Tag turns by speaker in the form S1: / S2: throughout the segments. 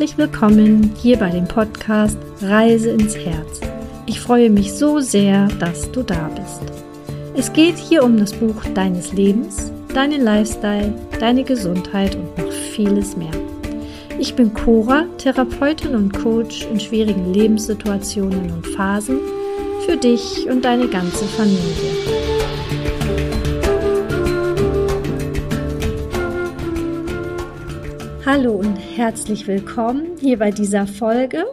S1: Herzlich willkommen hier bei dem Podcast Reise ins Herz. Ich freue mich so sehr, dass du da bist. Es geht hier um das Buch deines Lebens, deinen Lifestyle, deine Gesundheit und noch vieles mehr. Ich bin Cora, Therapeutin und Coach in schwierigen Lebenssituationen und Phasen für dich und deine ganze Familie. Hallo und herzlich willkommen hier bei dieser Folge.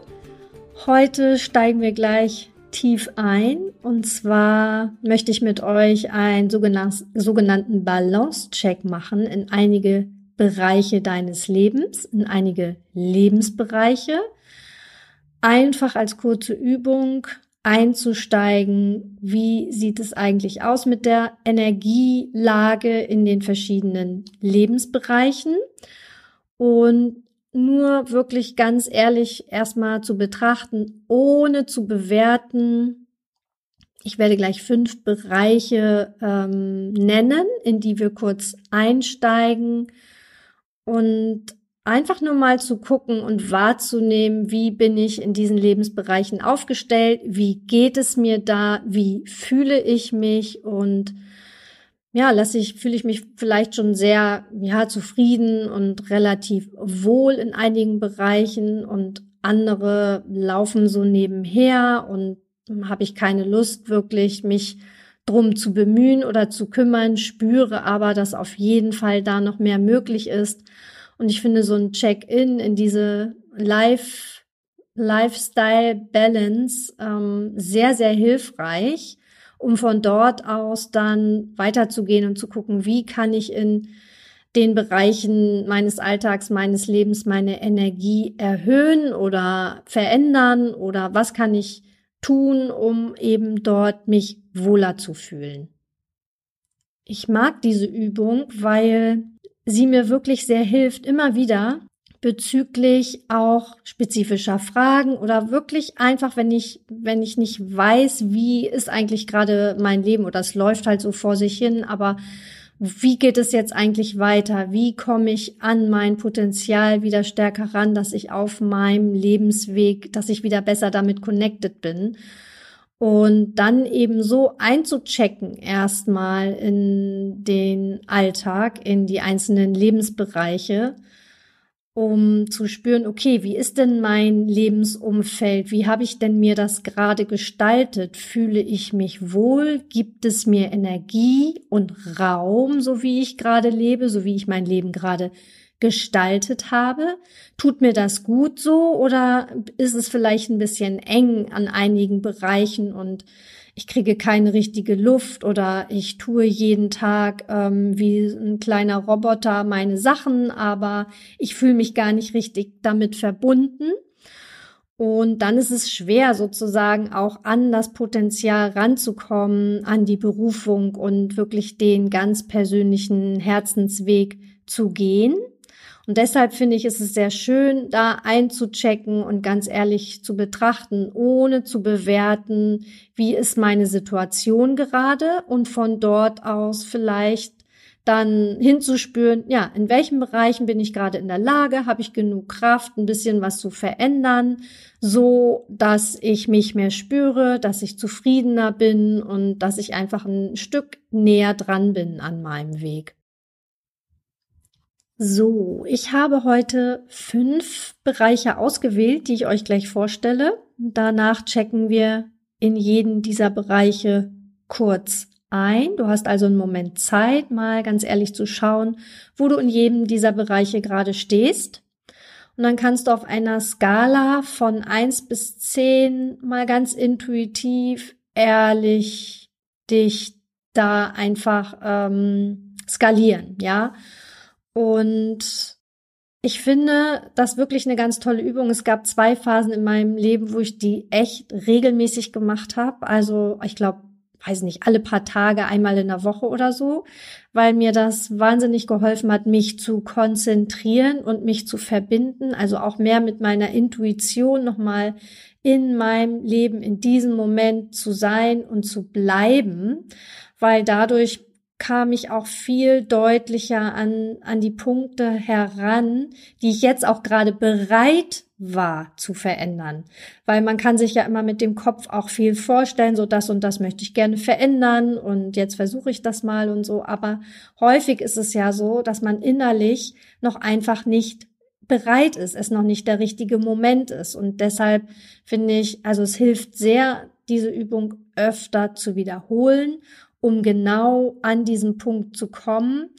S1: Heute steigen wir gleich tief ein und zwar möchte ich mit euch einen sogenannten Balance-Check machen in einige Bereiche deines Lebens, in einige Lebensbereiche. Einfach als kurze Übung einzusteigen, wie sieht es eigentlich aus mit der Energielage in den verschiedenen Lebensbereichen und nur wirklich ganz ehrlich erstmal zu betrachten, ohne zu bewerten. Ich werde gleich fünf Bereiche ähm, nennen, in die wir kurz einsteigen und einfach nur mal zu gucken und wahrzunehmen, wie bin ich in diesen Lebensbereichen aufgestellt, wie geht es mir da, wie fühle ich mich und ja, lasse ich, fühle ich mich vielleicht schon sehr, ja, zufrieden und relativ wohl in einigen Bereichen und andere laufen so nebenher und habe ich keine Lust wirklich, mich drum zu bemühen oder zu kümmern, spüre aber, dass auf jeden Fall da noch mehr möglich ist. Und ich finde so ein Check-in in diese Life, Lifestyle Balance ähm, sehr, sehr hilfreich um von dort aus dann weiterzugehen und zu gucken, wie kann ich in den Bereichen meines Alltags, meines Lebens meine Energie erhöhen oder verändern oder was kann ich tun, um eben dort mich wohler zu fühlen. Ich mag diese Übung, weil sie mir wirklich sehr hilft, immer wieder bezüglich auch spezifischer Fragen oder wirklich einfach, wenn ich, wenn ich nicht weiß, wie ist eigentlich gerade mein Leben oder es läuft halt so vor sich hin, aber wie geht es jetzt eigentlich weiter? Wie komme ich an mein Potenzial wieder stärker ran, dass ich auf meinem Lebensweg, dass ich wieder besser damit connected bin? Und dann eben so einzuchecken erstmal in den Alltag, in die einzelnen Lebensbereiche um zu spüren, okay, wie ist denn mein Lebensumfeld? Wie habe ich denn mir das gerade gestaltet? Fühle ich mich wohl? Gibt es mir Energie und Raum, so wie ich gerade lebe, so wie ich mein Leben gerade gestaltet habe? Tut mir das gut so oder ist es vielleicht ein bisschen eng an einigen Bereichen und ich kriege keine richtige Luft oder ich tue jeden Tag ähm, wie ein kleiner Roboter meine Sachen, aber ich fühle mich gar nicht richtig damit verbunden. Und dann ist es schwer, sozusagen auch an das Potenzial ranzukommen, an die Berufung und wirklich den ganz persönlichen Herzensweg zu gehen. Und deshalb finde ich, ist es sehr schön, da einzuchecken und ganz ehrlich zu betrachten, ohne zu bewerten, wie ist meine Situation gerade und von dort aus vielleicht dann hinzuspüren, ja, in welchen Bereichen bin ich gerade in der Lage, habe ich genug Kraft, ein bisschen was zu verändern, so dass ich mich mehr spüre, dass ich zufriedener bin und dass ich einfach ein Stück näher dran bin an meinem Weg. So, ich habe heute fünf Bereiche ausgewählt, die ich euch gleich vorstelle. Danach checken wir in jeden dieser Bereiche kurz ein. Du hast also einen Moment Zeit, mal ganz ehrlich zu schauen, wo du in jedem dieser Bereiche gerade stehst. Und dann kannst du auf einer Skala von eins bis zehn mal ganz intuitiv, ehrlich dich da einfach ähm, skalieren, ja. Und ich finde das wirklich eine ganz tolle Übung. Es gab zwei Phasen in meinem Leben, wo ich die echt regelmäßig gemacht habe. Also ich glaube, weiß nicht, alle paar Tage, einmal in der Woche oder so, weil mir das wahnsinnig geholfen hat, mich zu konzentrieren und mich zu verbinden, also auch mehr mit meiner Intuition nochmal in meinem Leben in diesem Moment zu sein und zu bleiben, weil dadurch kam ich auch viel deutlicher an, an die Punkte heran, die ich jetzt auch gerade bereit war zu verändern. Weil man kann sich ja immer mit dem Kopf auch viel vorstellen, so das und das möchte ich gerne verändern und jetzt versuche ich das mal und so. Aber häufig ist es ja so, dass man innerlich noch einfach nicht bereit ist, es noch nicht der richtige Moment ist. Und deshalb finde ich, also es hilft sehr, diese Übung öfter zu wiederholen, um genau an diesen Punkt zu kommen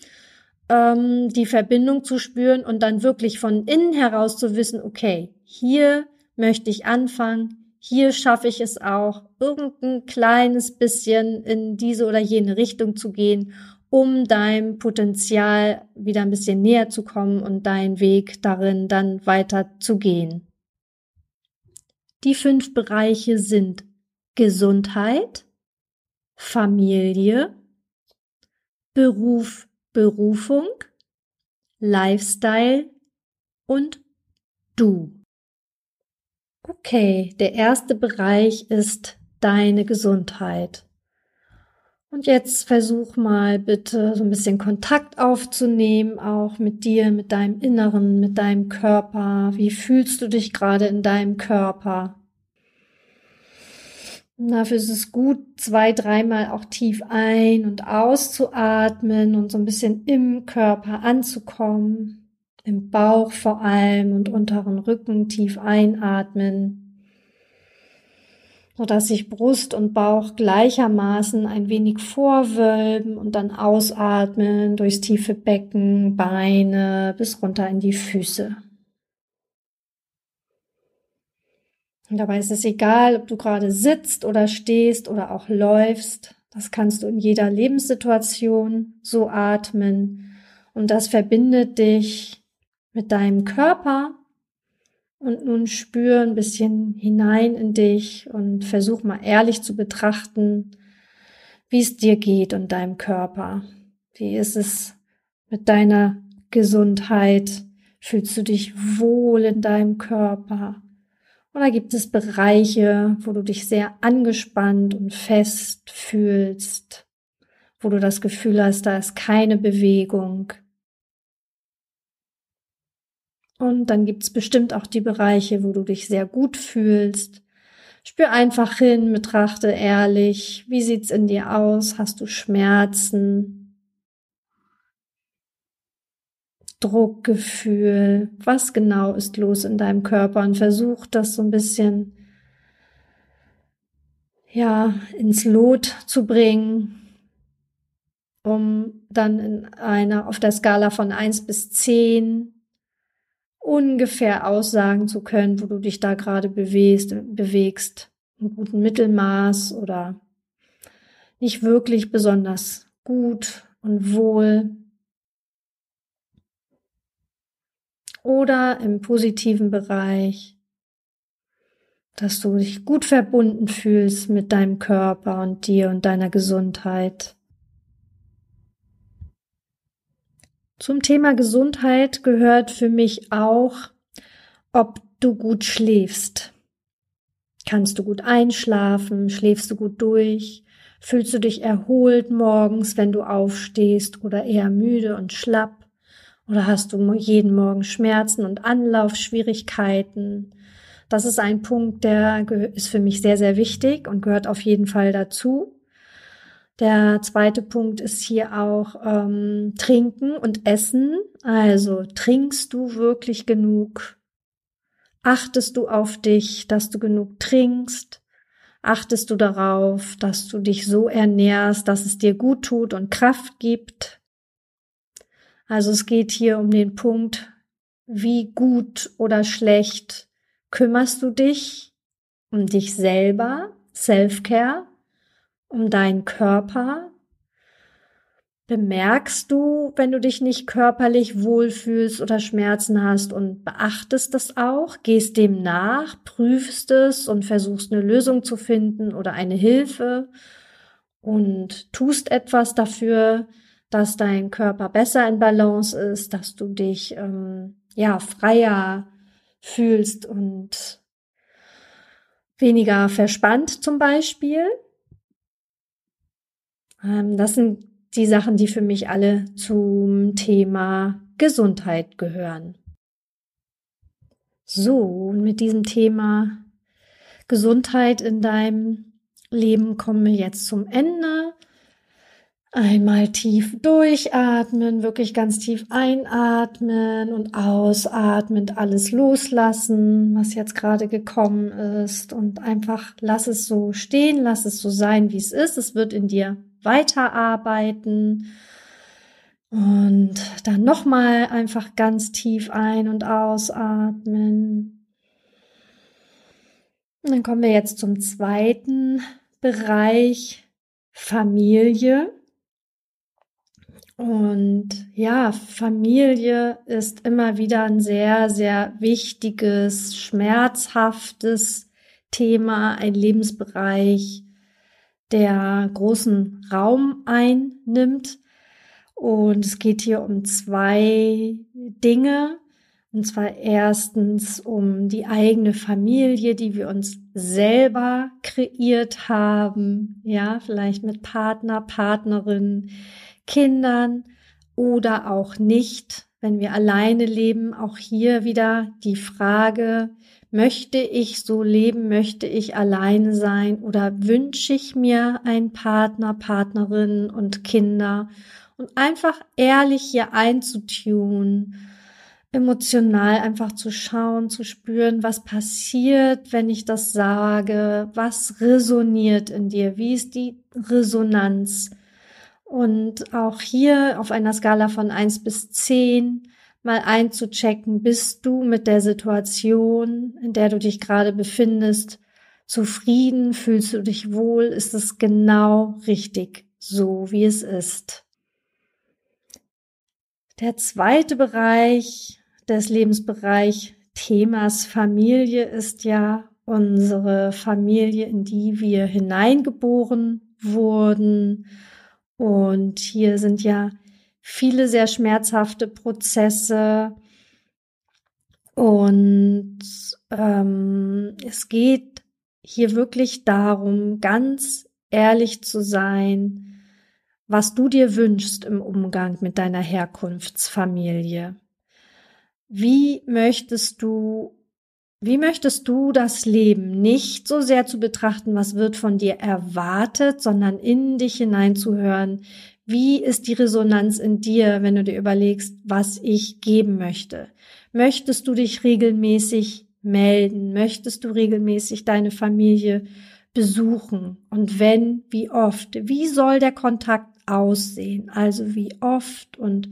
S1: ähm, die Verbindung zu spüren und dann wirklich von innen heraus zu wissen, okay, hier möchte ich anfangen, hier schaffe ich es auch, irgendein kleines bisschen in diese oder jene Richtung zu gehen, um deinem Potenzial wieder ein bisschen näher zu kommen und deinen Weg darin dann weiter zu gehen. Die fünf Bereiche sind Gesundheit, Familie, Beruf, Berufung, Lifestyle und du. Okay, der erste Bereich ist deine Gesundheit. Und jetzt versuch mal bitte so ein bisschen Kontakt aufzunehmen, auch mit dir, mit deinem Inneren, mit deinem Körper. Wie fühlst du dich gerade in deinem Körper? Dafür ist es gut, zwei, dreimal auch tief ein- und auszuatmen und so ein bisschen im Körper anzukommen. Im Bauch vor allem und unteren Rücken tief einatmen sodass sich Brust und Bauch gleichermaßen ein wenig vorwölben und dann ausatmen durchs tiefe Becken, Beine bis runter in die Füße. Und dabei ist es egal, ob du gerade sitzt oder stehst oder auch läufst. Das kannst du in jeder Lebenssituation so atmen. Und das verbindet dich mit deinem Körper. Und nun spür ein bisschen hinein in dich und versuch mal ehrlich zu betrachten, wie es dir geht und deinem Körper. Wie ist es mit deiner Gesundheit? Fühlst du dich wohl in deinem Körper? Oder gibt es Bereiche, wo du dich sehr angespannt und fest fühlst, wo du das Gefühl hast, da ist keine Bewegung? Und dann gibt es bestimmt auch die Bereiche, wo du dich sehr gut fühlst. Spür einfach hin, betrachte ehrlich, wie sieht's in dir aus? Hast du Schmerzen? Druckgefühl, was genau ist los in deinem Körper? Und versuch das so ein bisschen ja ins Lot zu bringen, um dann in einer auf der Skala von eins bis zehn ungefähr aussagen zu können, wo du dich da gerade bewegst, bewegst, im guten Mittelmaß oder nicht wirklich besonders gut und wohl. Oder im positiven Bereich, dass du dich gut verbunden fühlst mit deinem Körper und dir und deiner Gesundheit. Zum Thema Gesundheit gehört für mich auch, ob du gut schläfst. Kannst du gut einschlafen? Schläfst du gut durch? Fühlst du dich erholt morgens, wenn du aufstehst oder eher müde und schlapp? Oder hast du jeden Morgen Schmerzen und Anlaufschwierigkeiten? Das ist ein Punkt, der ist für mich sehr, sehr wichtig und gehört auf jeden Fall dazu. Der zweite Punkt ist hier auch ähm, Trinken und Essen. Also trinkst du wirklich genug? Achtest du auf dich, dass du genug trinkst? Achtest du darauf, dass du dich so ernährst, dass es dir gut tut und Kraft gibt? Also es geht hier um den Punkt, wie gut oder schlecht kümmerst du dich um dich selber, Self-Care, um deinen Körper. Bemerkst du, wenn du dich nicht körperlich wohlfühlst oder Schmerzen hast und beachtest das auch, gehst dem nach, prüfst es und versuchst eine Lösung zu finden oder eine Hilfe und tust etwas dafür, dass dein Körper besser in Balance ist, dass du dich ähm, ja freier fühlst und weniger verspannt zum Beispiel. Ähm, das sind die Sachen, die für mich alle zum Thema Gesundheit gehören. So, und mit diesem Thema Gesundheit in deinem Leben kommen wir jetzt zum Ende. Einmal tief durchatmen, wirklich ganz tief einatmen und ausatmen, alles loslassen, was jetzt gerade gekommen ist und einfach lass es so stehen, lass es so sein, wie es ist. Es wird in dir weiterarbeiten. Und dann nochmal einfach ganz tief ein- und ausatmen. Und dann kommen wir jetzt zum zweiten Bereich Familie. Und ja, Familie ist immer wieder ein sehr, sehr wichtiges, schmerzhaftes Thema, ein Lebensbereich, der großen Raum einnimmt. Und es geht hier um zwei Dinge. Und zwar erstens um die eigene Familie, die wir uns selber kreiert haben. Ja, vielleicht mit Partner, Partnerin, Kindern oder auch nicht, wenn wir alleine leben. Auch hier wieder die Frage, möchte ich so leben, möchte ich alleine sein oder wünsche ich mir einen Partner, Partnerin und Kinder und einfach ehrlich hier einzutun, emotional einfach zu schauen, zu spüren, was passiert, wenn ich das sage, was resoniert in dir, wie ist die Resonanz. Und auch hier auf einer Skala von eins bis zehn mal einzuchecken, bist du mit der Situation, in der du dich gerade befindest, zufrieden, fühlst du dich wohl, ist es genau richtig, so wie es ist. Der zweite Bereich des Lebensbereich Themas Familie ist ja unsere Familie, in die wir hineingeboren wurden. Und hier sind ja viele sehr schmerzhafte Prozesse. Und ähm, es geht hier wirklich darum, ganz ehrlich zu sein, was du dir wünschst im Umgang mit deiner Herkunftsfamilie. Wie möchtest du, wie möchtest du das Leben nicht so sehr zu betrachten, was wird von dir erwartet, sondern in dich hineinzuhören, wie ist die Resonanz in dir, wenn du dir überlegst, was ich geben möchte? Möchtest du dich regelmäßig melden? Möchtest du regelmäßig deine Familie besuchen? Und wenn, wie oft? Wie soll der Kontakt aussehen? Also wie oft und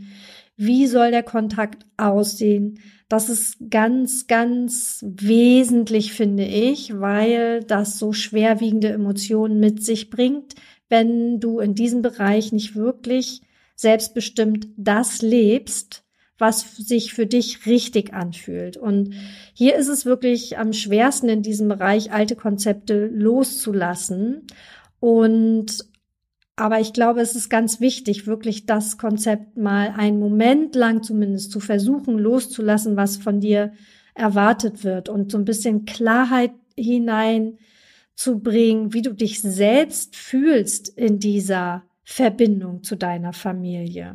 S1: wie soll der Kontakt aussehen? Das ist ganz, ganz wesentlich, finde ich, weil das so schwerwiegende Emotionen mit sich bringt, wenn du in diesem Bereich nicht wirklich selbstbestimmt das lebst, was sich für dich richtig anfühlt. Und hier ist es wirklich am schwersten in diesem Bereich, alte Konzepte loszulassen und aber ich glaube, es ist ganz wichtig, wirklich das Konzept mal einen Moment lang zumindest zu versuchen, loszulassen, was von dir erwartet wird und so ein bisschen Klarheit hineinzubringen, wie du dich selbst fühlst in dieser Verbindung zu deiner Familie.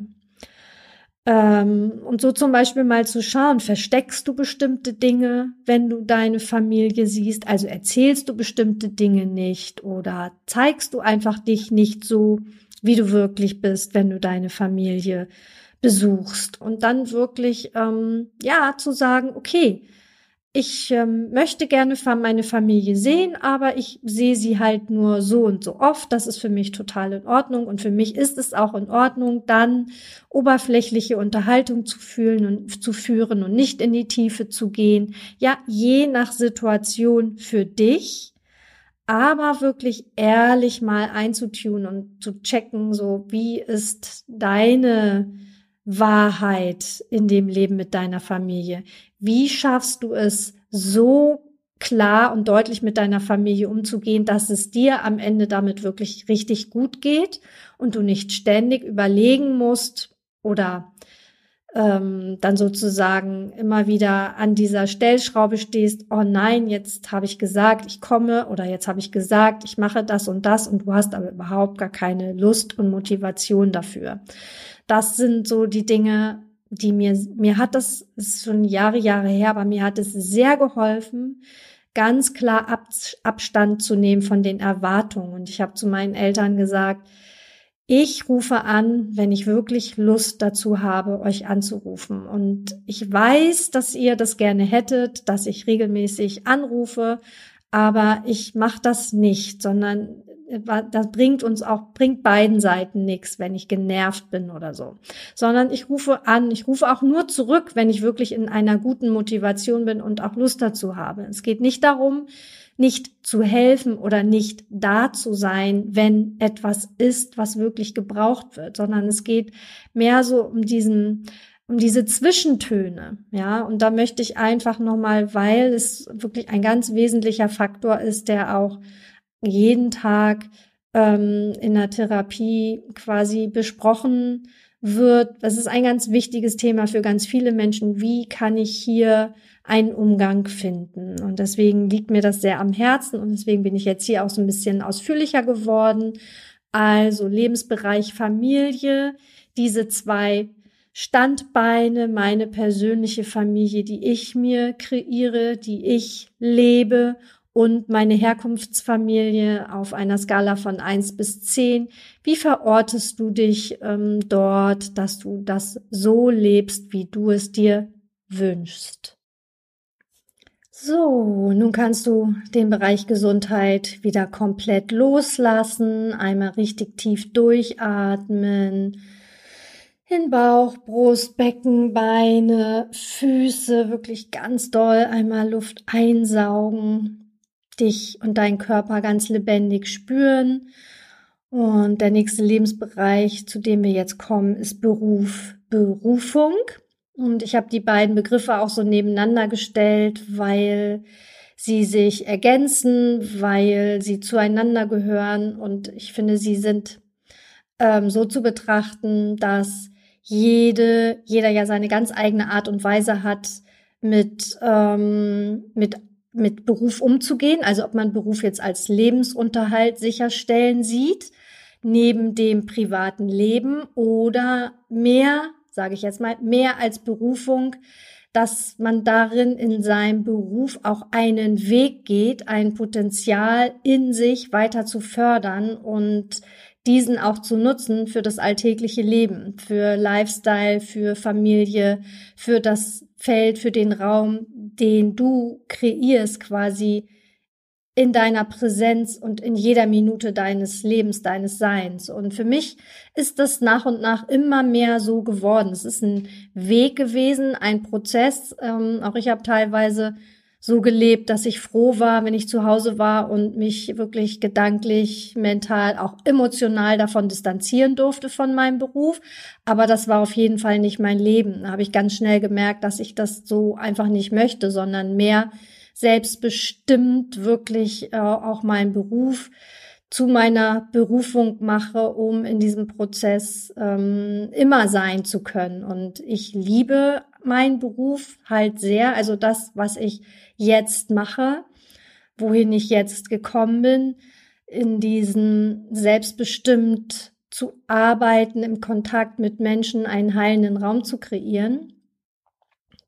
S1: Ähm, und so zum Beispiel mal zu schauen, versteckst du bestimmte Dinge, wenn du deine Familie siehst? Also erzählst du bestimmte Dinge nicht oder zeigst du einfach dich nicht so, wie du wirklich bist, wenn du deine Familie besuchst? Und dann wirklich, ähm, ja, zu sagen, okay, ich ähm, möchte gerne meine Familie sehen, aber ich sehe sie halt nur so und so oft. Das ist für mich total in Ordnung. Und für mich ist es auch in Ordnung, dann oberflächliche Unterhaltung zu fühlen und zu führen und nicht in die Tiefe zu gehen. Ja, je nach Situation für dich, aber wirklich ehrlich mal einzutun und zu checken, so wie ist deine Wahrheit in dem Leben mit deiner Familie? Wie schaffst du es so klar und deutlich mit deiner Familie umzugehen, dass es dir am Ende damit wirklich richtig gut geht und du nicht ständig überlegen musst oder ähm, dann sozusagen immer wieder an dieser Stellschraube stehst, oh nein, jetzt habe ich gesagt, ich komme oder jetzt habe ich gesagt, ich mache das und das und du hast aber überhaupt gar keine Lust und Motivation dafür. Das sind so die Dinge, die mir, mir hat das, ist schon Jahre, Jahre her, aber mir hat es sehr geholfen, ganz klar Ab Abstand zu nehmen von den Erwartungen. Und ich habe zu meinen Eltern gesagt, ich rufe an, wenn ich wirklich Lust dazu habe, euch anzurufen. Und ich weiß, dass ihr das gerne hättet, dass ich regelmäßig anrufe, aber ich mache das nicht, sondern das bringt uns auch, bringt beiden Seiten nichts, wenn ich genervt bin oder so. Sondern ich rufe an, ich rufe auch nur zurück, wenn ich wirklich in einer guten Motivation bin und auch Lust dazu habe. Es geht nicht darum, nicht zu helfen oder nicht da zu sein, wenn etwas ist, was wirklich gebraucht wird, sondern es geht mehr so um diesen, um diese Zwischentöne, ja. Und da möchte ich einfach nochmal, weil es wirklich ein ganz wesentlicher Faktor ist, der auch jeden Tag ähm, in der Therapie quasi besprochen wird. Das ist ein ganz wichtiges Thema für ganz viele Menschen. Wie kann ich hier einen Umgang finden? Und deswegen liegt mir das sehr am Herzen und deswegen bin ich jetzt hier auch so ein bisschen ausführlicher geworden. Also Lebensbereich Familie, diese zwei Standbeine, meine persönliche Familie, die ich mir kreiere, die ich lebe und meine Herkunftsfamilie auf einer Skala von eins bis zehn. Wie verortest du dich ähm, dort, dass du das so lebst, wie du es dir wünschst? So, nun kannst du den Bereich Gesundheit wieder komplett loslassen, einmal richtig tief durchatmen, in Bauch, Brust, Becken, Beine, Füße wirklich ganz doll einmal Luft einsaugen, dich und deinen Körper ganz lebendig spüren. Und der nächste Lebensbereich, zu dem wir jetzt kommen, ist Beruf, Berufung. Und ich habe die beiden Begriffe auch so nebeneinander gestellt, weil sie sich ergänzen, weil sie zueinander gehören. Und ich finde, sie sind ähm, so zu betrachten, dass jede, jeder ja seine ganz eigene Art und Weise hat, mit, ähm, mit mit Beruf umzugehen, also ob man Beruf jetzt als Lebensunterhalt sicherstellen sieht, neben dem privaten Leben oder mehr, sage ich jetzt mal, mehr als Berufung, dass man darin in seinem Beruf auch einen Weg geht, ein Potenzial in sich weiter zu fördern und diesen auch zu nutzen für das alltägliche Leben, für Lifestyle, für Familie, für das Feld, für den Raum, den du kreierst quasi in deiner Präsenz und in jeder Minute deines Lebens, deines Seins. Und für mich ist das nach und nach immer mehr so geworden. Es ist ein Weg gewesen, ein Prozess. Ähm, auch ich habe teilweise so gelebt, dass ich froh war, wenn ich zu Hause war und mich wirklich gedanklich, mental, auch emotional davon distanzieren durfte von meinem Beruf. Aber das war auf jeden Fall nicht mein Leben. Da habe ich ganz schnell gemerkt, dass ich das so einfach nicht möchte, sondern mehr selbstbestimmt wirklich äh, auch meinen Beruf zu meiner Berufung mache, um in diesem Prozess ähm, immer sein zu können. Und ich liebe meinen Beruf halt sehr, also das, was ich jetzt mache, wohin ich jetzt gekommen bin, in diesen selbstbestimmt zu arbeiten, im Kontakt mit Menschen einen heilenden Raum zu kreieren.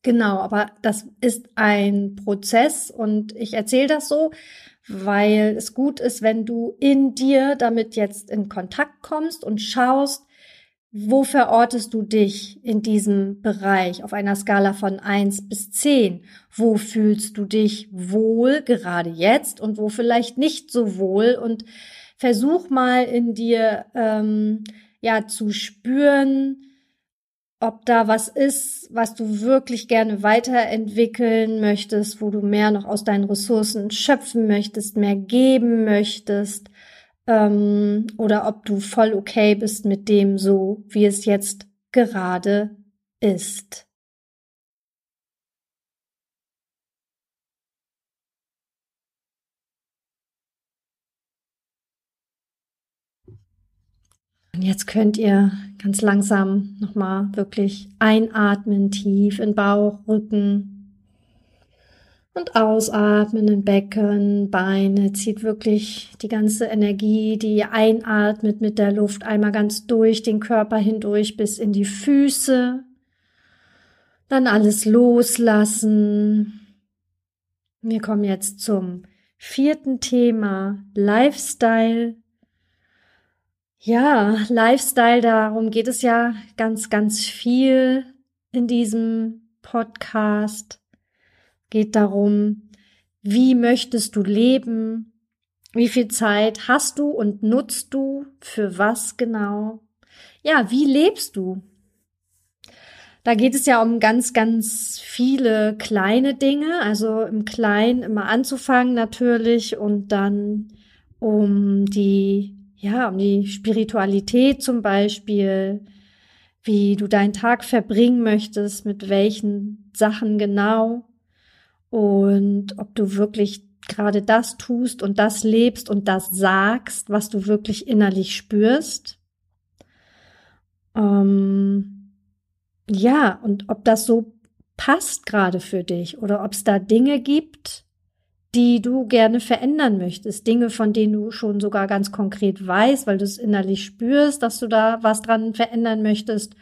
S1: Genau, aber das ist ein Prozess und ich erzähle das so, weil es gut ist, wenn du in dir damit jetzt in Kontakt kommst und schaust, wo verortest du dich in diesem Bereich auf einer Skala von eins bis zehn? Wo fühlst du dich wohl gerade jetzt und wo vielleicht nicht so wohl? Und versuch mal in dir ähm, ja zu spüren, ob da was ist, was du wirklich gerne weiterentwickeln möchtest, wo du mehr noch aus deinen Ressourcen schöpfen möchtest, mehr geben möchtest, ähm, oder ob du voll okay bist mit dem so, wie es jetzt gerade ist. Und jetzt könnt ihr ganz langsam nochmal wirklich einatmen, tief in Bauch, Rücken, und ausatmen in Becken, Beine, zieht wirklich die ganze Energie, die ihr einatmet mit der Luft einmal ganz durch den Körper hindurch bis in die Füße. Dann alles loslassen. Wir kommen jetzt zum vierten Thema, Lifestyle. Ja, Lifestyle, darum geht es ja ganz, ganz viel in diesem Podcast geht darum, wie möchtest du leben, wie viel Zeit hast du und nutzt du für was genau? Ja, wie lebst du? Da geht es ja um ganz, ganz viele kleine Dinge, also im Kleinen immer anzufangen natürlich und dann um die, ja, um die Spiritualität zum Beispiel, wie du deinen Tag verbringen möchtest, mit welchen Sachen genau und ob du wirklich gerade das tust und das lebst und das sagst, was du wirklich innerlich spürst. Ähm, ja, und ob das so passt gerade für dich oder ob es da Dinge gibt, die du gerne verändern möchtest, Dinge, von denen du schon sogar ganz konkret weißt, weil du es innerlich spürst, dass du da was dran verändern möchtest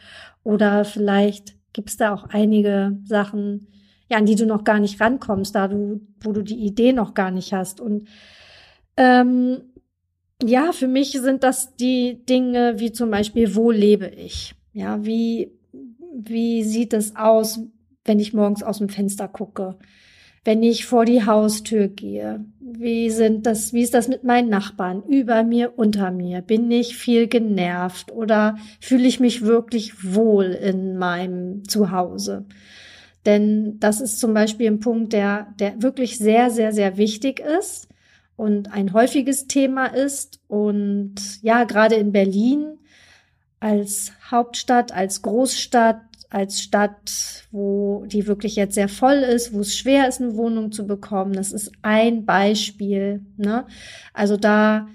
S1: oder vielleicht gibt es da auch einige Sachen, ja, an die du noch gar nicht rankommst, da du, wo du die Idee noch gar nicht hast. Und ähm, ja, für mich sind das die Dinge wie zum Beispiel, wo lebe ich? Ja, wie, wie sieht es aus, wenn ich morgens aus dem Fenster gucke? Wenn ich vor die Haustür gehe? Wie sind das, wie ist das mit meinen Nachbarn? Über mir, unter mir? Bin ich viel genervt oder fühle ich mich wirklich wohl in meinem Zuhause? Denn das ist zum Beispiel ein Punkt, der, der wirklich sehr, sehr, sehr wichtig ist und ein häufiges Thema ist. Und ja, gerade in Berlin als Hauptstadt, als Großstadt, als Stadt, wo die wirklich jetzt sehr voll ist, wo es schwer ist, eine Wohnung zu bekommen. Das ist ein Beispiel. Ne? Also da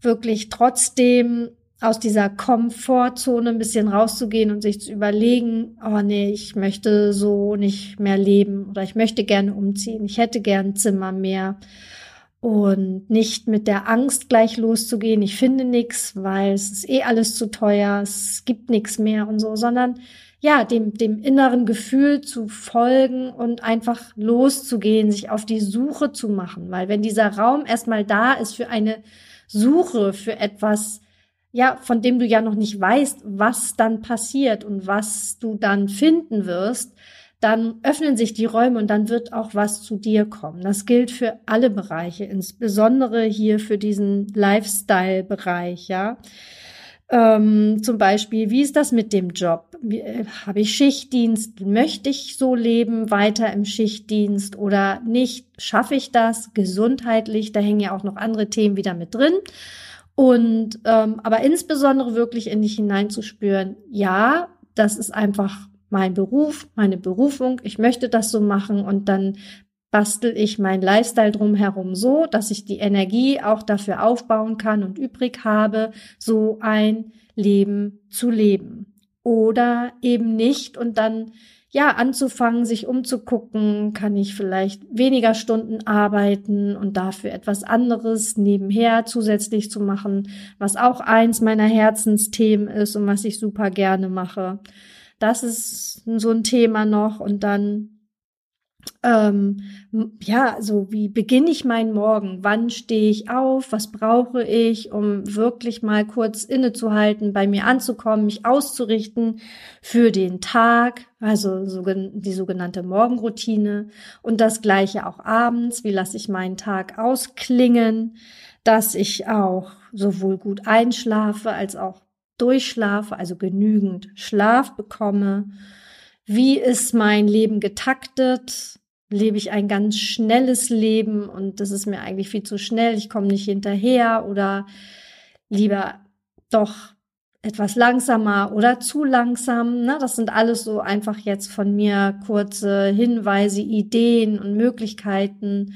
S1: wirklich trotzdem aus dieser Komfortzone ein bisschen rauszugehen und sich zu überlegen, oh nee, ich möchte so nicht mehr leben oder ich möchte gerne umziehen, ich hätte gern Zimmer mehr. Und nicht mit der Angst gleich loszugehen, ich finde nichts, weil es ist eh alles zu teuer, es gibt nichts mehr und so, sondern ja, dem, dem inneren Gefühl zu folgen und einfach loszugehen, sich auf die Suche zu machen, weil wenn dieser Raum erstmal da ist für eine Suche, für etwas, ja, von dem du ja noch nicht weißt, was dann passiert und was du dann finden wirst, dann öffnen sich die Räume und dann wird auch was zu dir kommen. Das gilt für alle Bereiche, insbesondere hier für diesen Lifestyle-Bereich, ja. Ähm, zum Beispiel, wie ist das mit dem Job? Äh, Habe ich Schichtdienst? Möchte ich so leben, weiter im Schichtdienst oder nicht? Schaffe ich das gesundheitlich? Da hängen ja auch noch andere Themen wieder mit drin. Und ähm, aber insbesondere wirklich in dich hineinzuspüren, ja, das ist einfach mein Beruf, meine Berufung, ich möchte das so machen und dann bastel ich mein Lifestyle drumherum so, dass ich die Energie auch dafür aufbauen kann und übrig habe, so ein Leben zu leben. Oder eben nicht und dann ja, anzufangen, sich umzugucken, kann ich vielleicht weniger Stunden arbeiten und dafür etwas anderes nebenher zusätzlich zu machen, was auch eins meiner Herzensthemen ist und was ich super gerne mache. Das ist so ein Thema noch und dann ähm, ja, so wie beginne ich meinen Morgen? Wann stehe ich auf? Was brauche ich, um wirklich mal kurz innezuhalten, bei mir anzukommen, mich auszurichten für den Tag? Also die sogenannte Morgenroutine und das gleiche auch abends. Wie lasse ich meinen Tag ausklingen, dass ich auch sowohl gut einschlafe als auch durchschlafe, also genügend Schlaf bekomme wie ist mein Leben getaktet? Lebe ich ein ganz schnelles Leben und das ist mir eigentlich viel zu schnell, ich komme nicht hinterher oder lieber doch etwas langsamer oder zu langsam. Ne? Das sind alles so einfach jetzt von mir kurze Hinweise, Ideen und Möglichkeiten,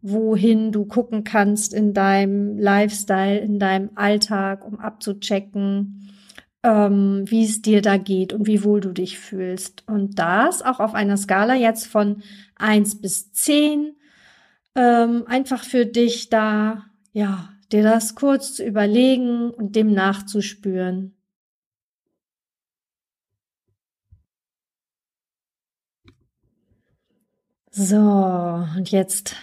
S1: wohin du gucken kannst in deinem Lifestyle, in deinem Alltag, um abzuchecken, ähm, wie es dir da geht und wie wohl du dich fühlst. Und das auch auf einer Skala jetzt von eins bis zehn ähm, einfach für dich da, ja, dir das kurz zu überlegen und dem nachzuspüren. So, und jetzt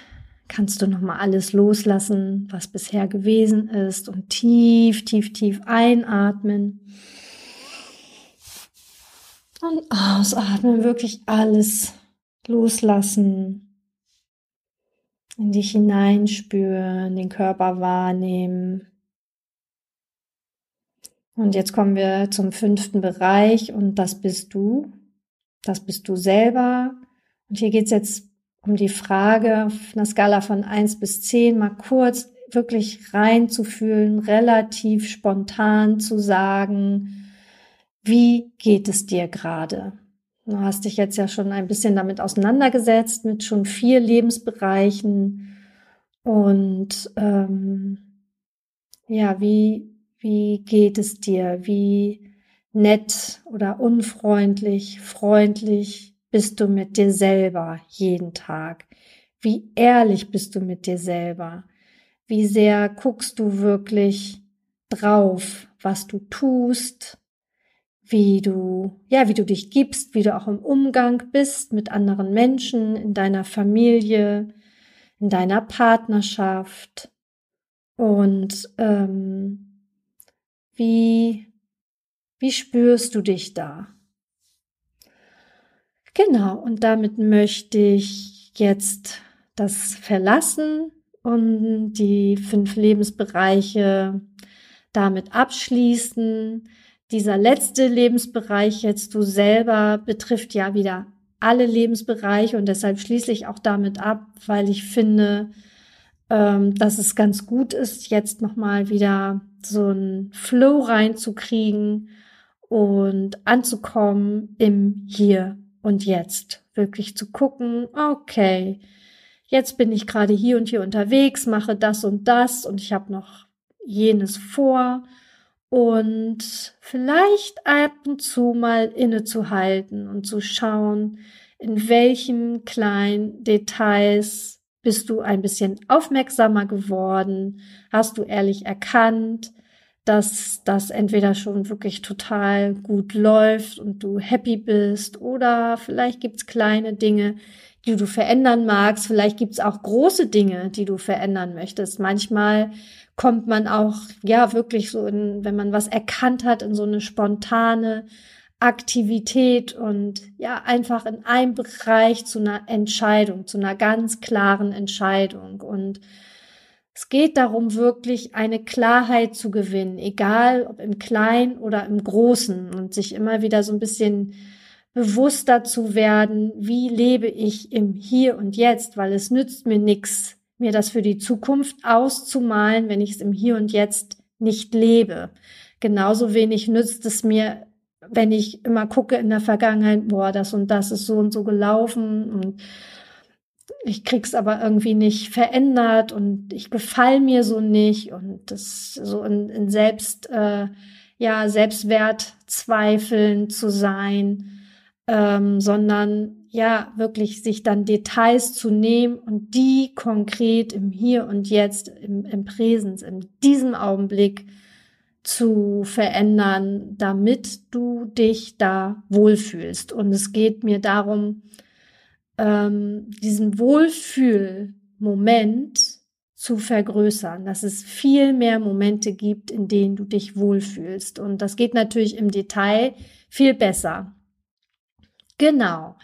S1: kannst du nochmal alles loslassen, was bisher gewesen ist und tief, tief, tief einatmen. Und ausatmen, wirklich alles loslassen. In dich hineinspüren, den Körper wahrnehmen. Und jetzt kommen wir zum fünften Bereich und das bist du. Das bist du selber. Und hier geht es jetzt um die Frage auf einer Skala von eins bis zehn mal kurz wirklich reinzufühlen, relativ spontan zu sagen, wie geht es dir gerade? Du hast dich jetzt ja schon ein bisschen damit auseinandergesetzt, mit schon vier Lebensbereichen. Und ähm, ja, wie, wie geht es dir? Wie nett oder unfreundlich, freundlich bist du mit dir selber jeden Tag? Wie ehrlich bist du mit dir selber? Wie sehr guckst du wirklich drauf, was du tust, wie du, ja, wie du dich gibst, wie du auch im Umgang bist mit anderen Menschen, in deiner Familie, in deiner Partnerschaft und ähm, wie, wie spürst du dich da? Genau, und damit möchte ich jetzt das verlassen und die fünf Lebensbereiche damit abschließen. Dieser letzte Lebensbereich jetzt du selber betrifft ja wieder alle Lebensbereiche und deshalb schließe ich auch damit ab, weil ich finde, ähm, dass es ganz gut ist, jetzt nochmal wieder so einen Flow reinzukriegen und anzukommen im Hier und jetzt wirklich zu gucken, okay, jetzt bin ich gerade hier und hier unterwegs, mache das und das und ich habe noch jenes vor. Und vielleicht ab und zu mal innezuhalten und zu schauen, in welchen kleinen Details bist du ein bisschen aufmerksamer geworden, hast du ehrlich erkannt, dass das entweder schon wirklich total gut läuft und du happy bist oder vielleicht gibt's kleine Dinge, die du verändern magst. Vielleicht gibt's auch große Dinge, die du verändern möchtest. Manchmal kommt man auch, ja, wirklich so in, wenn man was erkannt hat, in so eine spontane Aktivität und ja, einfach in einem Bereich zu einer Entscheidung, zu einer ganz klaren Entscheidung und es geht darum, wirklich eine Klarheit zu gewinnen, egal ob im Kleinen oder im Großen und sich immer wieder so ein bisschen bewusster zu werden, wie lebe ich im Hier und Jetzt, weil es nützt mir nichts, mir das für die Zukunft auszumalen, wenn ich es im Hier und Jetzt nicht lebe. Genauso wenig nützt es mir, wenn ich immer gucke in der Vergangenheit, boah, das und das ist so und so gelaufen und ich krieg's aber irgendwie nicht verändert und ich gefall mir so nicht und das so in, in Selbst, äh, ja, Selbstwertzweifeln zu sein, ähm, sondern ja, wirklich sich dann Details zu nehmen und die konkret im Hier und Jetzt, im, im Präsens, in diesem Augenblick zu verändern, damit du dich da wohlfühlst. Und es geht mir darum, ähm, diesen Wohlfühlmoment zu vergrößern, dass es viel mehr Momente gibt, in denen du dich wohlfühlst. Und das geht natürlich im Detail viel besser. Genau.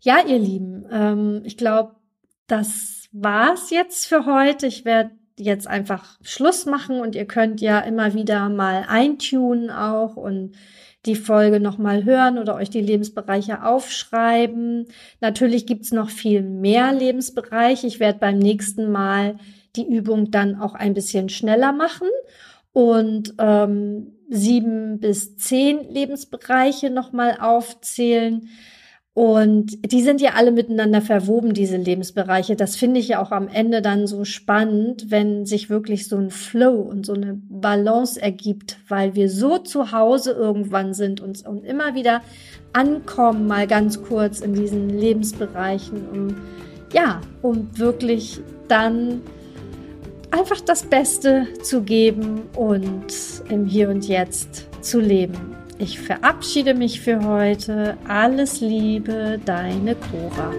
S1: Ja, ihr Lieben, ähm, ich glaube, das war's jetzt für heute. Ich werde jetzt einfach Schluss machen und ihr könnt ja immer wieder mal eintunen auch und die Folge nochmal hören oder euch die Lebensbereiche aufschreiben. Natürlich gibt's noch viel mehr Lebensbereiche. Ich werde beim nächsten Mal die Übung dann auch ein bisschen schneller machen und ähm, sieben bis zehn Lebensbereiche nochmal aufzählen. Und die sind ja alle miteinander verwoben, diese Lebensbereiche. Das finde ich ja auch am Ende dann so spannend, wenn sich wirklich so ein Flow und so eine Balance ergibt, weil wir so zu Hause irgendwann sind und, und immer wieder ankommen, mal ganz kurz in diesen Lebensbereichen, um, ja, um wirklich dann einfach das Beste zu geben und im Hier und Jetzt zu leben. Ich verabschiede mich für heute. Alles Liebe, deine Cora.